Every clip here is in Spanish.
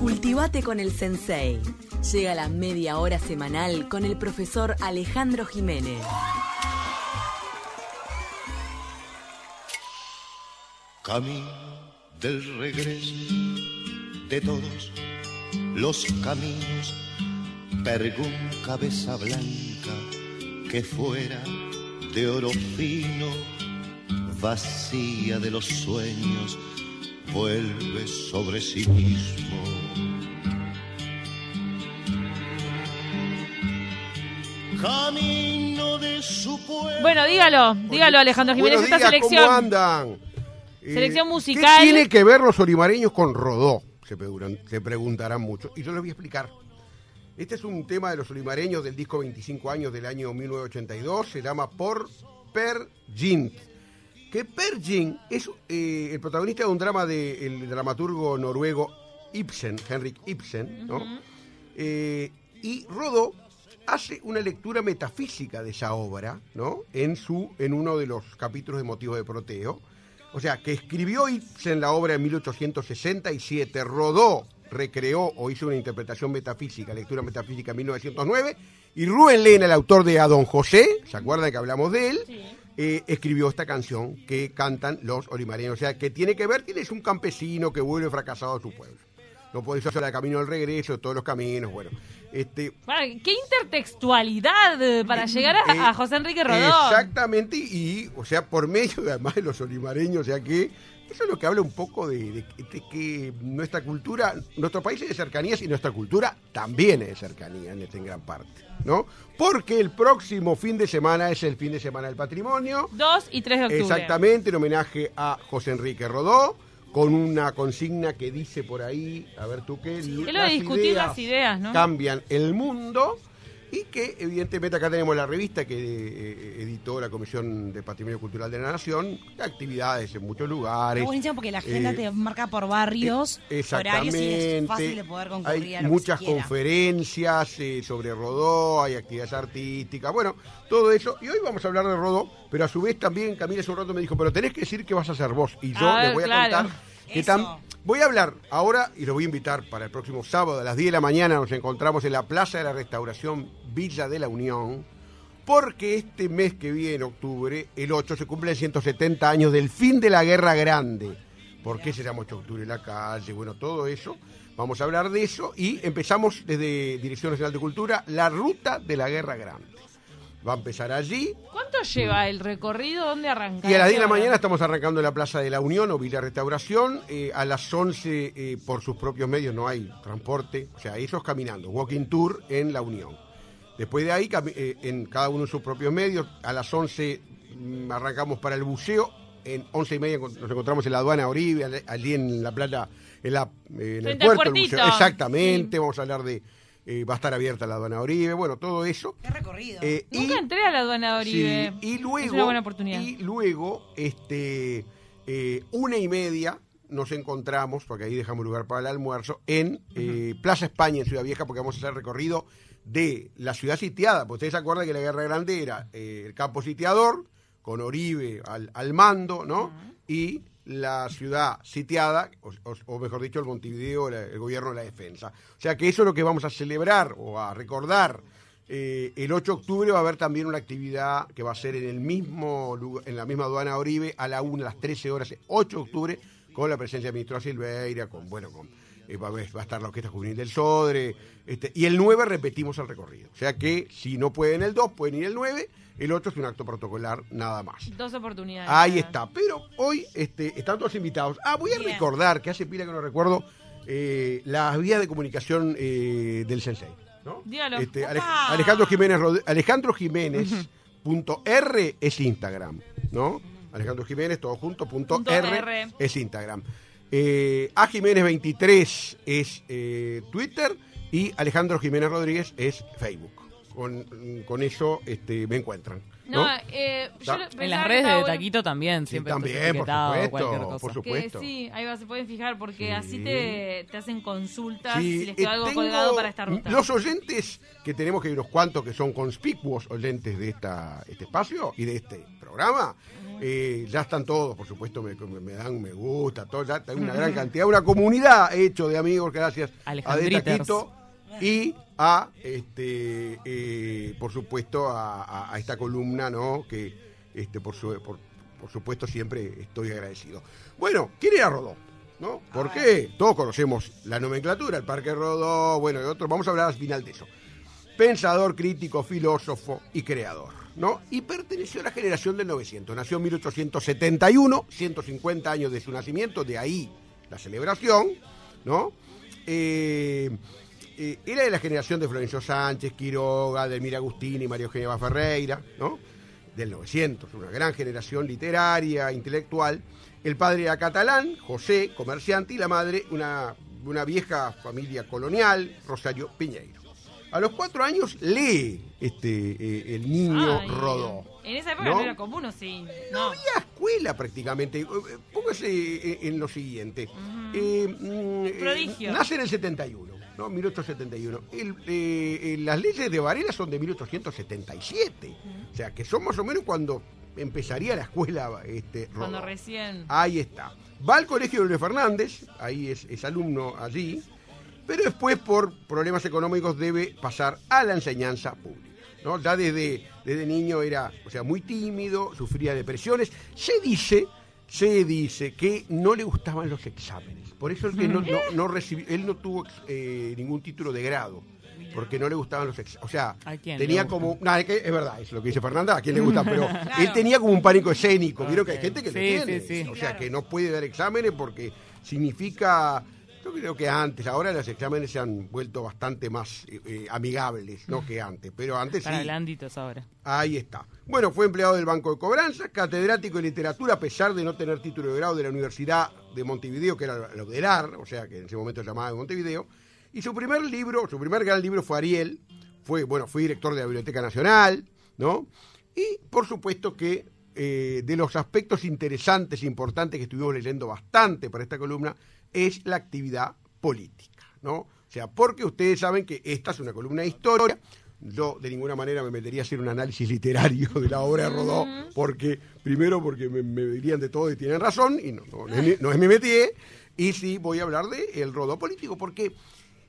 Cultivate con el Sensei. Llega la media hora semanal con el profesor Alejandro Jiménez. Camino del regreso de todos los caminos, pergún cabeza blanca que fuera de oro fino, vacía de los sueños, vuelve sobre sí mismo. Camino de su pueblo. Bueno, dígalo, dígalo Alejandro Jiménez, esta días, selección. ¿Cómo andan? Eh, Selección ¿Qué musical. tiene que ver los olimareños con Rodó? Se, preguntan- se preguntarán mucho. Y yo les voy a explicar. Este es un tema de los olimareños del disco 25 años del año 1982. Se llama Por Per Gint. Que Per Gint es eh, el protagonista de un drama del dramaturgo noruego Ibsen, Henrik Ibsen, ¿no? Eh, y Rodó hace una lectura metafísica de esa obra, ¿no? En, su, en uno de los capítulos de Motivos de Proteo. O sea, que escribió Ibsen la obra en 1867, Rodó recreó o hizo una interpretación metafísica, lectura metafísica en 1909, y Rubén Lena, el autor de A Don José, ¿se acuerdan que hablamos de él? Eh, escribió esta canción que cantan los olimareños. O sea, que tiene que ver, tienes un campesino que vuelve fracasado a su pueblo. No podés hacer el camino del regreso, todos los caminos, bueno. Este, ¡Qué intertextualidad eh, para llegar a, eh, a José Enrique Rodó! Exactamente, y, o sea, por medio de, además de los olimareños, o sea que eso es lo que habla un poco de, de- de que nuestra cultura, nuestro país es de cercanías y nuestra cultura también es de cercanía en, en gran parte, ¿no? Porque el próximo fin de semana es el fin de semana del patrimonio. 2 y 3 de octubre. Exactamente, en homenaje a José Enrique Rodó, con una consigna que dice por ahí, a ver tú qué, Es lo de discutir las ideas, ¿no? cambian el mundo y que evidentemente acá tenemos la revista que eh, editó la Comisión de Patrimonio Cultural de la Nación, actividades en muchos lugares. Está buenísimo porque la agenda Eh, te marca por barrios, eh, horarios y es fácil Exactamente. de poder concurrir Hay a lo muchas conferencias eh, sobre Rodó, hay actividades artísticas, bueno, todo eso. Y hoy vamos a hablar de Rodó, pero a su vez también Camila hace un rato me dijo, pero tenés que decir qué vas a hacer vos. Y yo A les ver, voy a claro. contar que tam- voy a hablar ahora y lo voy a invitar para el próximo sábado a las 10 de la mañana. Nos encontramos en la Plaza de la Restauración Villa de la Unión. Porque este mes que viene, octubre, el 8, se cumplen 170 años del fin de la Guerra Grande. ¿Por qué se llama 8 de octubre en la calle? Bueno, todo eso. Vamos a hablar de eso y empezamos desde Dirección Nacional de Cultura la ruta de la Guerra Grande. Va a empezar allí ¿Cuánto lleva el recorrido? ¿Dónde arranca? y a las 10 de la mañana estamos arrancando en la Plaza de la Unión o Villa Restauración. Eh, a las 11 eh, por sus propios medios no hay transporte, o sea, ellos caminando, walking tour en la Unión. Después de ahí, eh, en cada uno de sus propios medios, a las 11 mm, arrancamos para el buceo. En 11 y media nos encontramos en la aduana Oribe, al- allí en la playa, en, la, en el puerto. el buceo. Exactamente, vamos a hablar de. Eh, va a estar abierta la aduana Oribe, bueno, todo eso. Qué recorrido. Eh, y- Nunca entré a la aduana de Oribe. Sí, y luego, Es una buena oportunidad. Y luego, este, eh, una y media nos encontramos, porque ahí dejamos lugar para el almuerzo, en eh, Plaza España, en Ciudad Vieja, porque vamos a hacer el recorrido de la ciudad sitiada. Porque ustedes se acuerdan que la Guerra Grande era eh, el campo sitiador, con Oribe al, al mando, ¿no? Y la ciudad sitiada, o, o- mejor dicho, el Montevideo, el gobierno de la defensa. O sea que eso es lo que vamos a celebrar o a recordar. Eh, el 8 de octubre va a haber también una actividad que va a ser en el mismo lugar- en la misma aduana Oribe a la 1, a las 13 horas, 8 de octubre, con la presencia del ministro Silveira, con, bueno, con, eh, va, a haber- va a estar la Orquesta Juvenil del Sodre, este, y el 9 repetimos el recorrido. O sea que si no pueden el 2, pueden ir el 9, el 8 es un acto protocolar nada más. Dos oportunidades. Ahí está. Pero hoy este, están todos invitados. Ah, voy a Bien. recordar, que hace pila que no recuerdo, eh, las vías de comunicación eh, del Sensei. ¿no? Este. Alejandro Jiménez, Rod- Alejandro Jiménez punto R es Instagram, ¿no? Alejandro Jiménez, todo junto, punto, Punto R, R. es Instagram. Eh, A Jiménez 23 es eh, Twitter y Alejandro Jiménez Rodríguez es Facebook. con, con eso este, me encuentran. ¿no? No, eh, yo En las que redes de bueno Taquito también, Sí, siempre está también, por supuesto, cosa. por Que supuesto. sí, ahí va, se pueden fijar porque Sí. así te, te hacen consultas Sí, si les quedó eh, algo tengo- colgado para esta ruta. Los oyentes, que tenemos que hay unos cuantos que son conspicuos oyentes de esta, este espacio y de este programa, eh, ya están todos, por supuesto, me, me- dan un me gusta, todo, ya hay una gran cantidad, una comunidad hecho de amigos, gracias a De Alejandriters. Taquito y a, este, eh, por supuesto, a, a- a esta columna, ¿no? Que, este, por, su- por, por supuesto, siempre estoy agradecido. Bueno, ¿quién era Rodó? ¿No? ¿Por qué? Todos conocemos la nomenclatura, el Parque Rodó, bueno, y otros. Vamos a hablar al final de eso. Pensador, crítico, filósofo y creador, Y perteneció a la generación del 900. Nació en 1871, 150 años de su nacimiento, de ahí la celebración, ¿no? Eh, eh, era de la generación de Florencio Sánchez, Quiroga, Delmira Agustini, María Eugenia Ferreira, ¿no? Del 900, una gran generación literaria, intelectual. El padre era catalán, José, comerciante, y la madre una, una vieja familia colonial, Rosario Piñeiro. A los cuatro años lee este, eh, el niño Ay, Rodó. En esa época ¿no? no, era común, ¿o sí? No. había escuela prácticamente. Eh, eh, Póngase en lo siguiente. Mm, eh, Prodigio. nace en el 71, ¿no? 1871. El, eh, las leyes de Varela son de 1877. O sea, que son más o menos cuando empezaría la escuela este, Cuando Rodó. recién. Ahí está. Va al colegio de Luis Fernández, ahí es, es alumno allí, pero después por problemas económicos debe pasar a la enseñanza pública. ¿no? Ya desde, desde niño era, o sea, muy tímido, sufría depresiones. Se dice, se dice que no le gustaban los exámenes. Por eso es que no, no, no recibió, él no tuvo eh, ningún título de grado. Porque no le gustaban los exámenes. O sea, ¿A quién tenía como. Es, que es verdad, es lo que dice Fernanda, a quién le gustan, pero él tenía como un pánico escénico. Vieron que hay gente que Sí, le tiene. sí, sí. O sea, Claro. que no puede dar exámenes porque significa. Yo creo que antes, ahora los exámenes se han vuelto bastante más eh, eh, amigables, no que antes, pero antes Para sí. blanditos ahora. Ahí está. Bueno, fue empleado del Banco de Cobranza, catedrático de literatura, a pesar de no tener título de grado de la Universidad de Montevideo, que era lo de LAR, o sea, que en ese momento se llamaba de Montevideo. Y su primer libro, su primer gran libro fue Ariel. Fue, bueno, fue director de la Biblioteca Nacional, ¿no? Y, por supuesto, que eh, de los aspectos interesantes e importantes que estuvimos leyendo bastante para esta columna es la actividad política, ¿no? O sea, porque ustedes saben que esta es una columna de historia. Yo de ninguna manera me metería a hacer un análisis literario de la obra de Rodó, porque, primero, porque me, me dirían de todo y tienen razón, y no, no, no es, mi, no es mi métier, y sí voy a hablar de el Rodó político, porque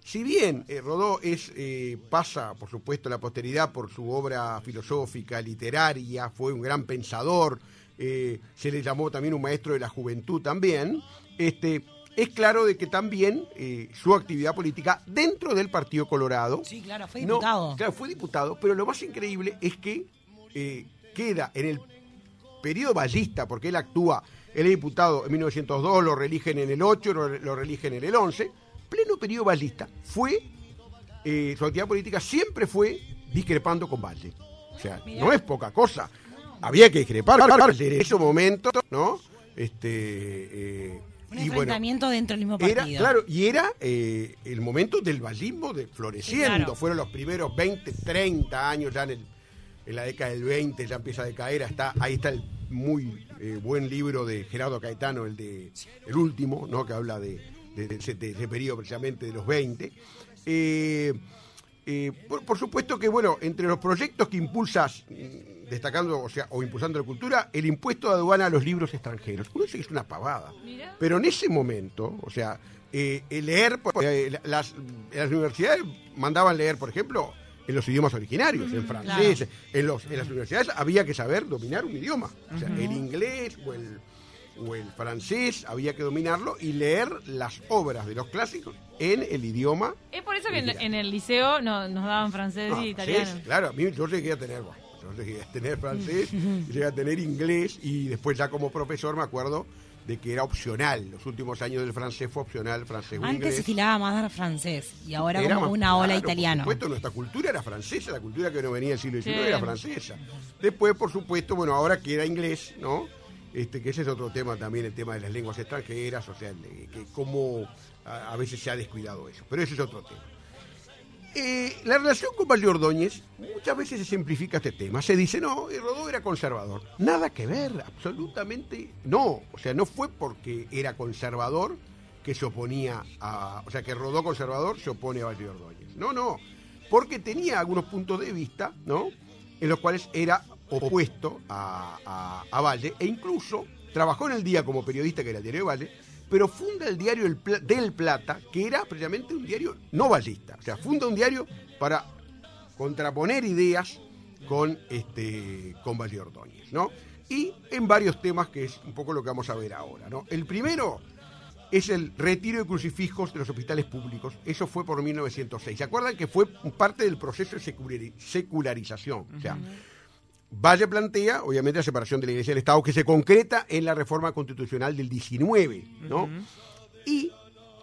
si bien eh, Rodó es, eh, pasa, por supuesto, a la posteridad por su obra filosófica, literaria, fue un gran pensador, eh, se le llamó también un maestro de la juventud también, este, es claro de que también eh, su actividad política dentro del Partido Colorado. Sí, claro, fue no- diputado. claro, fue diputado, pero lo más increíble es que eh, queda en el periodo ballista, porque él actúa, él es diputado en 1902, lo religen en el 8, lo, lo religen en el 11, pleno periodo ballista, fue, eh, su actividad política siempre fue discrepando con Valle. O sea, no es poca cosa. Había que discrepar en ese momento, ¿no? Este, Un y bueno, enfrentamiento dentro del mismo partido. era, claro, y era eh, el momento del vallismo de floreciendo. Sí, claro. Fueron los primeros 20, 30 años, ya en, el- en la década del 20 ya empieza a decaer. Está, ahí está el muy eh, buen libro de Gerardo Caetano, el de el último, ¿no? que habla de, de- de ese, de ese periodo precisamente de los 20. Eh, eh, por, por supuesto que, bueno, entre los proyectos que impulsas, mm, destacando, o sea, o impulsando la cultura, el impuesto de aduana a los libros extranjeros. Uno dice que es una pavada. Pero en ese momento, o sea, eh, el leer, eh, las, las universidades mandaban leer, por ejemplo, en los idiomas originarios, en francés, en, los, en las universidades había que saber dominar un idioma. O sea, el inglés o el, o el francés había que dominarlo y leer las obras de los clásicos en el idioma Es por eso que en, el liceo no- nos daban francés no, y italiano. francés, claro, a mí yo llegué a tener, bueno, yo llegué a tener francés, llegué a tener inglés y después ya como profesor me acuerdo de que era opcional. Los últimos años del francés fue opcional, francés Antes inglés. se filaba más al francés y ahora Era como más- una ola claro, italiano. Por supuesto, nuestra cultura era francesa, la cultura que no venía del siglo XIX Sí. era francesa. Después, por supuesto, bueno, ahora que era inglés, ¿no? Este, que ese es otro tema también, el tema de las lenguas extranjeras, o sea, que cómo a, veces se ha descuidado eso. Pero ese es otro tema. eh, la relación con Ordóñez, muchas veces se simplifica este tema. Se dice, no, Rodó era conservador. Nada que ver, absolutamente no. O sea, no fue porque era conservador que se oponía a. O sea, que Rodó conservador se opone a Ordóñez. No, no. Porque tenía algunos puntos de vista, ¿no? En los cuales era opuesto a, Valle e incluso trabajó en el día como periodista, que era el diario de Valle, pero funda el diario del Plata, que era precisamente un diario no vallista. O sea, funda un diario para contraponer ideas con, este, con Valle Ordóñez, ¿no? Y en varios temas que es un poco lo que vamos a ver ahora, ¿no? El primero es el retiro de crucifijos de los hospitales públicos. Eso fue por 1906. ¿Se acuerdan que fue parte del proceso de seculari- secularización? O sea, Valle plantea, obviamente, la separación de la Iglesia y del Estado, que se concreta en la reforma constitucional del 19, ¿no? Y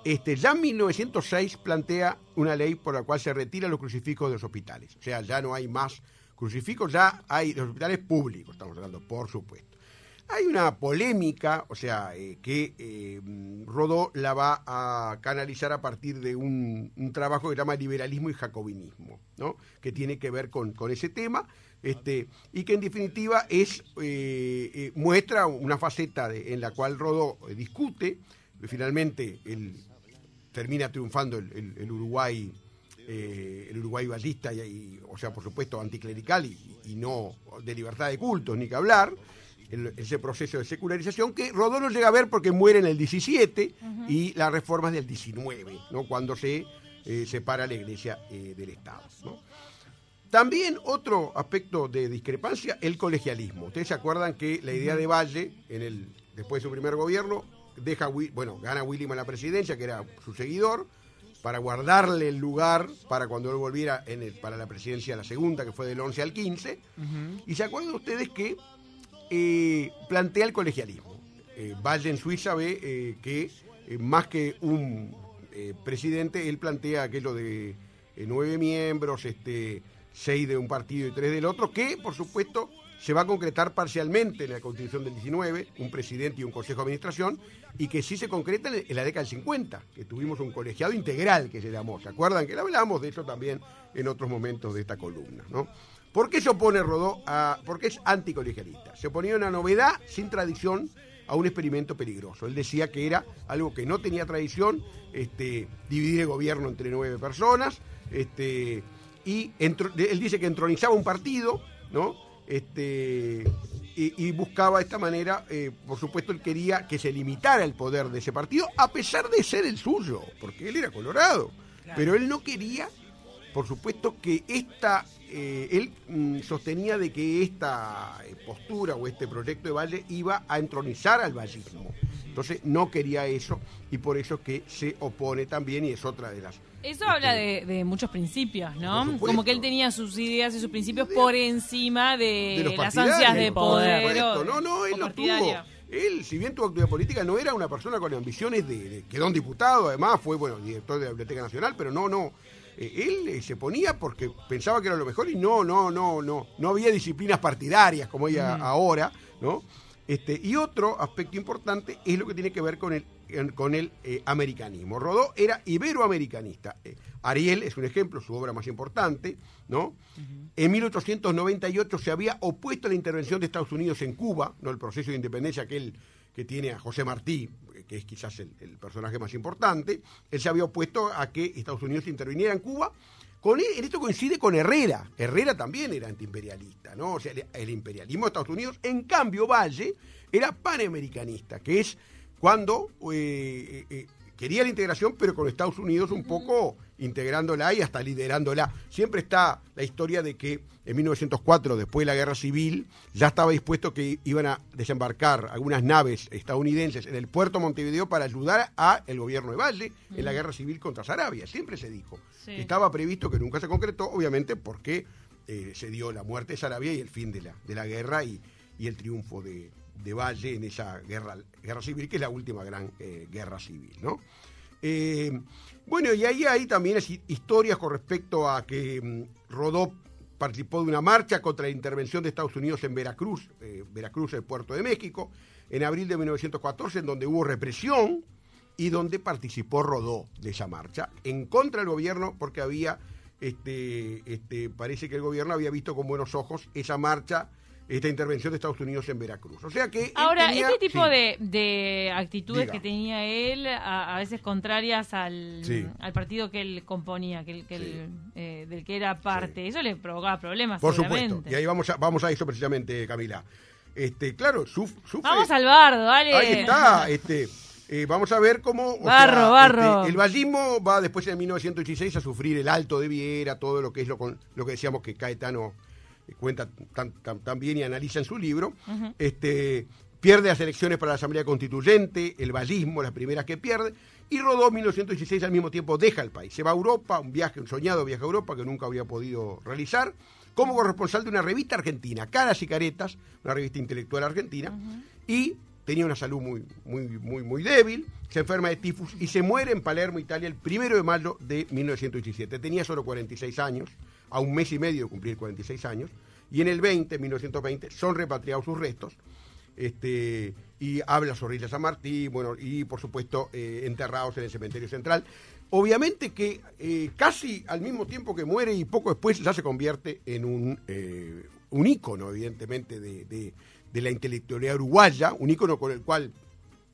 este, ya en 1906 plantea una ley por la cual se retiran los crucifijos de los hospitales. O sea, ya no hay más crucifijos, ya hay los hospitales públicos, estamos hablando, por supuesto. Hay una polémica, o sea, eh, que eh, Rodó la va a canalizar a partir de un, trabajo que se llama Liberalismo y Jacobinismo, ¿no? que tiene que ver con, con ese tema, este, y que en definitiva es eh, muestra una faceta en la cual Rodó discute, finalmente él termina triunfando el, el- Uruguay eh, el Uruguay ballista y, o sea por supuesto anticlerical y, y no de libertad de cultos ni que hablar el- ese proceso de secularización que Rodó no llega a ver porque muere en el 17 y la reforma es del 19 ¿no? cuando se eh, separa la iglesia eh, del Estado ¿no? También otro aspecto de discrepancia, el colegialismo. Ustedes se acuerdan que la idea de Valle, en el, después de su primer gobierno, deja, bueno, gana William a la presidencia, que era su seguidor, para guardarle el lugar para cuando él volviera en el- para la presidencia la segunda, que fue del 11 al 15. Y se acuerdan ustedes que eh, plantea el colegialismo. Eh, Valle en Suiza ve eh, que eh, más que un presidente, él plantea aquello de nueve miembros, este, seis de un partido y tres del otro, que por supuesto se va a concretar parcialmente en la Constitución del 19, un presidente y un consejo de administración, y que sí se concreta en en la década del 50, que tuvimos un colegiado integral que se llamó. ¿Se acuerdan? Que hablamos de eso también en otros momentos de esta columna, ¿no? ¿Por qué se opone Rodó a.? Porque es anticolegialista. Se oponía a una novedad sin tradición a un experimento peligroso. Él decía que era algo que no tenía tradición, este, dividir el gobierno entre nueve personas, este, y entro- él dice que entronizaba un partido, ¿no? Este, y, y buscaba de esta manera, eh, por supuesto, él quería que se limitara el poder de ese partido, a pesar de ser el suyo, porque él era colorado. Pero él no quería por supuesto que esta, eh, él mm, sostenía de que esta eh, postura o este proyecto de Valle iba a entronizar al vallismo. Entonces no quería eso y por eso es que se opone también y es otra de las... Eso habla de, de muchos principios, ¿no? Como que él tenía sus ideas y sus principios por encima de, las ansias de poder. o- No, no, él o lo tuvo. Él, si bien tuvo actividad política, no era una persona con ambiciones de, de- quedó un diputado, además fue bueno director de la Biblioteca Nacional, pero no, no. Eh, él eh, se ponía porque pensaba que era lo mejor y no, no, no, no, no había disciplinas partidarias como hay a- ahora, ¿no? Este, y otro aspecto importante es lo que tiene que ver con el, con el eh, americanismo. Rodó era iberoamericanista. Eh, Ariel es un ejemplo, su obra más importante, ¿no? En 1898 se había opuesto a la intervención de Estados Unidos en Cuba, ¿no? El proceso de independencia aquel que tiene a José Martí, que es quizás el, personaje más importante. Él se había opuesto a que Estados Unidos interviniera en Cuba. Con esto coincide con Herrera. Herrera también era antiimperialista, ¿no? O sea, el, el imperialismo de Estados Unidos. En cambio, Valle era panamericanista, que es cuando eh, eh, eh, quería la integración, pero con Estados Unidos un poco integrándola y hasta liderándola. Siempre está la historia de que en 1904, después de la guerra civil, ya estaba dispuesto que iban a desembarcar algunas naves estadounidenses en el puerto de Montevideo para ayudar a el gobierno de Valle en la guerra civil contra Sarabia. Siempre se dijo. Sí. Estaba previsto que nunca se concretó, obviamente porque eh, se dio la muerte de Sarabia y el fin de la, de la guerra y, y el triunfo de, de Valle en esa guerra, guerra civil, que es la última gran eh, guerra civil, ¿no? Eh, bueno, y ahí hay también historias con respecto a que mm, Rodó participó de una marcha contra la intervención de Estados Unidos en Veracruz, eh, Veracruz, el puerto de México, en abril de 1914, en donde hubo represión y donde participó Rodó de esa marcha, en contra del gobierno porque había este, este, parece que el gobierno había visto con buenos ojos esa marcha, esta intervención de Estados Unidos en Veracruz. O sea que Ahora, tenía- este tipo sí. de, de actitudes Diga. que tenía él, a, a veces contrarias al, Sí. al partido que él componía, que, que Sí. él, eh, del que era parte, eso le provocaba problemas, Por supuesto. Y ahí vamos a, vamos a eso precisamente, Camila. Este, claro, suf- sufre. Vamos al bardo, dale. Ahí está. Este, eh, vamos a ver cómo. Barro, sea, barro. este, el vallismo va después en 1916 a sufrir el alto de Viera, todo lo que es lo, con- lo que decíamos que Caetano cuenta tan, tan- tan bien y analiza en su libro. este, pierde las elecciones para la Asamblea Constituyente, el vallismo, las primeras que pierde. Y Rodó en 1916 al mismo tiempo deja el país. Se va a Europa, un viaje, un soñado viaje a Europa que nunca había podido realizar, como corresponsal de una revista argentina, Caras y Caretas, una revista intelectual argentina, y tenía una salud muy, muy, muy, muy débil, se enferma de tifus y se muere en Palermo, Italia, el primero de mayo de 1917. Tenía solo 46 años, a un mes y medio de cumplir 46 años, y en el 20, 1920, son repatriados sus restos este, y habla sobre Isla San Martín, bueno, y por supuesto eh, enterrados en el cementerio central. Obviamente que eh, casi al mismo tiempo que muere y poco después ya se convierte en un, eh, un ícono, evidentemente, de, de- la intelectualidad uruguaya, un ícono con el cual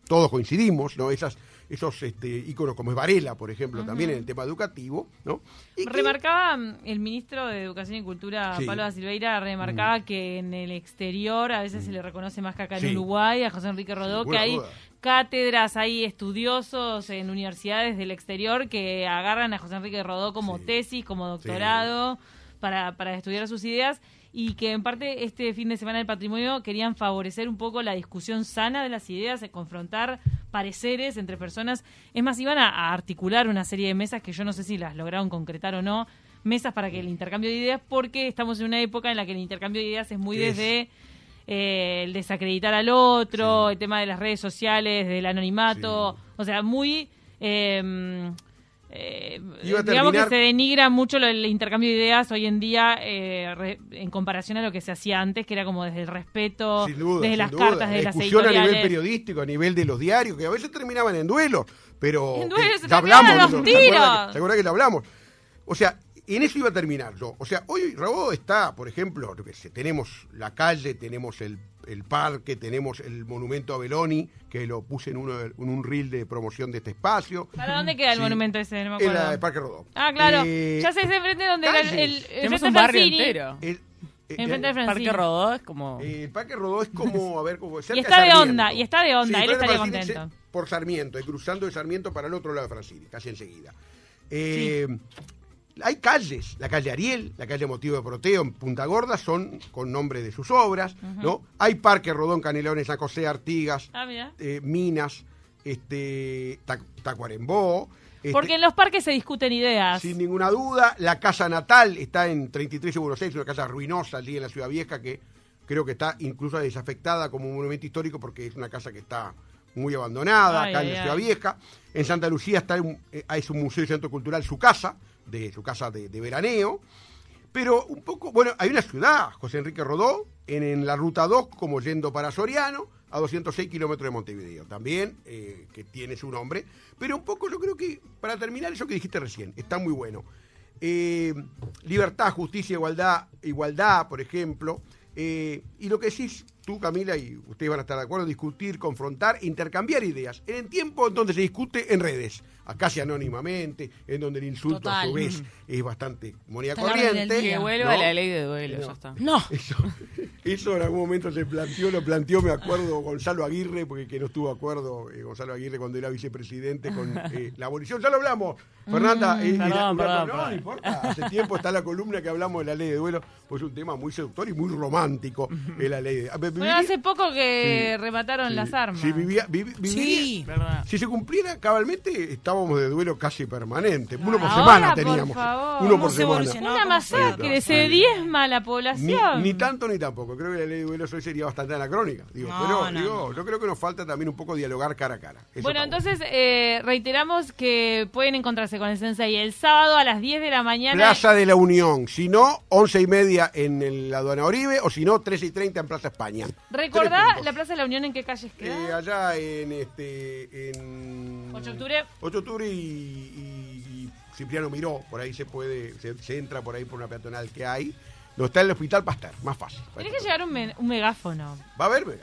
todos coincidimos, ¿no? Esas, esos este, íconos como es Varela, por ejemplo, también en el tema educativo, ¿no? Y Remarcaba mm, el ministro de Educación y Cultura, Sí. Pablo da Silveira, remarcaba que en el exterior a veces se le reconoce más que acá Sí. en Uruguay, a José Enrique Rodó, que hay duda. cátedras, hay estudiosos en universidades del exterior que agarran a José Enrique Rodó como Sí. tesis, como doctorado, para, para estudiar sus ideas. Y que en parte este fin de semana del patrimonio querían favorecer un poco la discusión sana de las ideas, de confrontar pareceres entre personas. Es más, iban a, a articular una serie de mesas que yo no sé si las lograron concretar o no, mesas para que el intercambio de ideas, porque estamos en una época en la que el intercambio de ideas es muy Es- desde eh, el desacreditar al otro, Sí. el tema de las redes sociales, del anonimato, Sí. o sea, muy... eh, eh, digamos que se denigra mucho el intercambio de ideas hoy en día eh, re- en comparación a lo que se hacía antes, que era como desde el respeto, duda, desde las duda. cartas, desde La las discusión a nivel periodístico, a nivel de los diarios, que a veces terminaban en duelos, pero En duelos, que se hablamos los de eso, ¿se acuerda tiros. que- ¿Se acuerda que lo hablamos? O sea, en eso iba a terminar yo. O sea, hoy Rabó está, por ejemplo, tenemos la calle, tenemos el, el parque, tenemos el monumento a Beloni, que lo puse en, uno, en un reel de promoción de este espacio. ¿Para dónde queda el Sí. monumento ese? No me En acuerdo. la- el Parque Rodó. Ah, claro. Eh, ya sé, es enfrente donde era el, calles. el, el Tenemos frente un a barrio Francini. entero. el- eh, Enfrente de eh, Francini. Parque Rodó es como... Eh, el Parque Rodó es como, a ver, como cerca Y está de onda, y está de onda, él frente a estaría Francini, contento. se- Por Sarmiento, y cruzando de Sarmiento para el otro lado de Francini, casi enseguida. Eh, Hay calles, la calle Ariel, la calle Motivo de Proteo en Punta Gorda, son con nombre de sus obras, ¿no? Hay Parque Rodón, Canelones, San José, Artigas, Ah, eh, Minas, este, Ta- Tacuarembó. este, Porque en los parques se discuten ideas. sin ninguna duda. La casa natal está en 33 y Buenos Aires, una casa ruinosa allí en la Ciudad Vieja que creo que está incluso desafectada como un monumento histórico porque es una casa que está muy abandonada Ay, acá en la Ciudad ay. Vieja. En Santa Lucía está un, eh, es un museo y centro cultural, su casa, de su casa de, veraneo. Pero un poco, bueno, hay una ciudad, José Enrique Rodó, en, en la ruta 2, como yendo para Soriano, a 206 kilómetros de Montevideo, también, eh, que tiene su nombre. Pero un poco yo creo que, para terminar, eso que dijiste recién, está muy bueno. Eh, libertad, justicia, igualdad, igualdad, por ejemplo. Eh, y lo que decís tú, Camila, y ustedes van a estar de acuerdo, discutir, confrontar, intercambiar ideas. En el tiempo en donde se discute en redes, casi anónimamente, en donde el insulto a su vez es bastante moneda corriente. Que vuelva ¿no? la ley de duelo, No. ya está. No. Eso, eso en algún momento se planteó, lo planteó, me acuerdo, Gonzalo Aguirre, porque que no estuvo de acuerdo eh, Gonzalo Aguirre cuando era vicepresidente con eh, la abolición. Ya lo hablamos, Fernanda. eh, y la- perdón, perdón, no, perdón. no importa. Hace tiempo está la columna que hablamos de la ley de duelo, pues es un tema muy seductor y muy romántico. eh, la ley de, a ver, Bueno, viviría- hace poco que Sí, remataron sí, las armas. sí, vivía- vivi- viviría- Sí. ¿Verdad? si se cumpliera cabalmente, estábamos de duelo casi permanente. Uno por Ahora, semana por teníamos. favor. Uno ¿Cómo por se semana. evolucionó? Una masacre, se diezma la población. ni tanto ni tampoco. Creo que la ley de duelos hoy sería bastante anacrónica. Digo, No, pero no, digo, yo creo que nos falta también un poco dialogar cara a cara. Eso Bueno, entonces eh, reiteramos que pueden encontrarse con el Sensei el sábado a las 10 de la mañana. Plaza de la Unión. Si no, once y media en el- la aduana Oribe. O si no, 13 y 30 en Plaza España. Recordá Tres puntos. la Plaza de la Unión en qué calles Eh, queda. allá en este. En 8 de octubre. 8 de octubre y, y- y Cipriano Miró, por ahí se puede, se, se entra por ahí por una peatonal que hay. No está el Hospital Pasteur, más fácil. Tenés que llevar un, me- un megáfono. Va a haber te-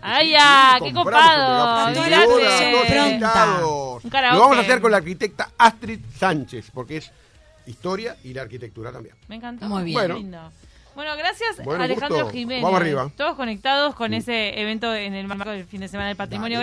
¡Ay, ya! sí, ¡Qué copado! megáfono. Un. Lo vamos a hacer con la arquitecta Astrid Sánchez, porque es historia y la arquitectura también. Me encantó. Muy bien. Bueno. lindo. Bueno, gracias Bueno, Alejandro gusto. Jiménez. Vamos arriba. Todos conectados con ese evento en el marco del fin de semana del patrimonio. Dale.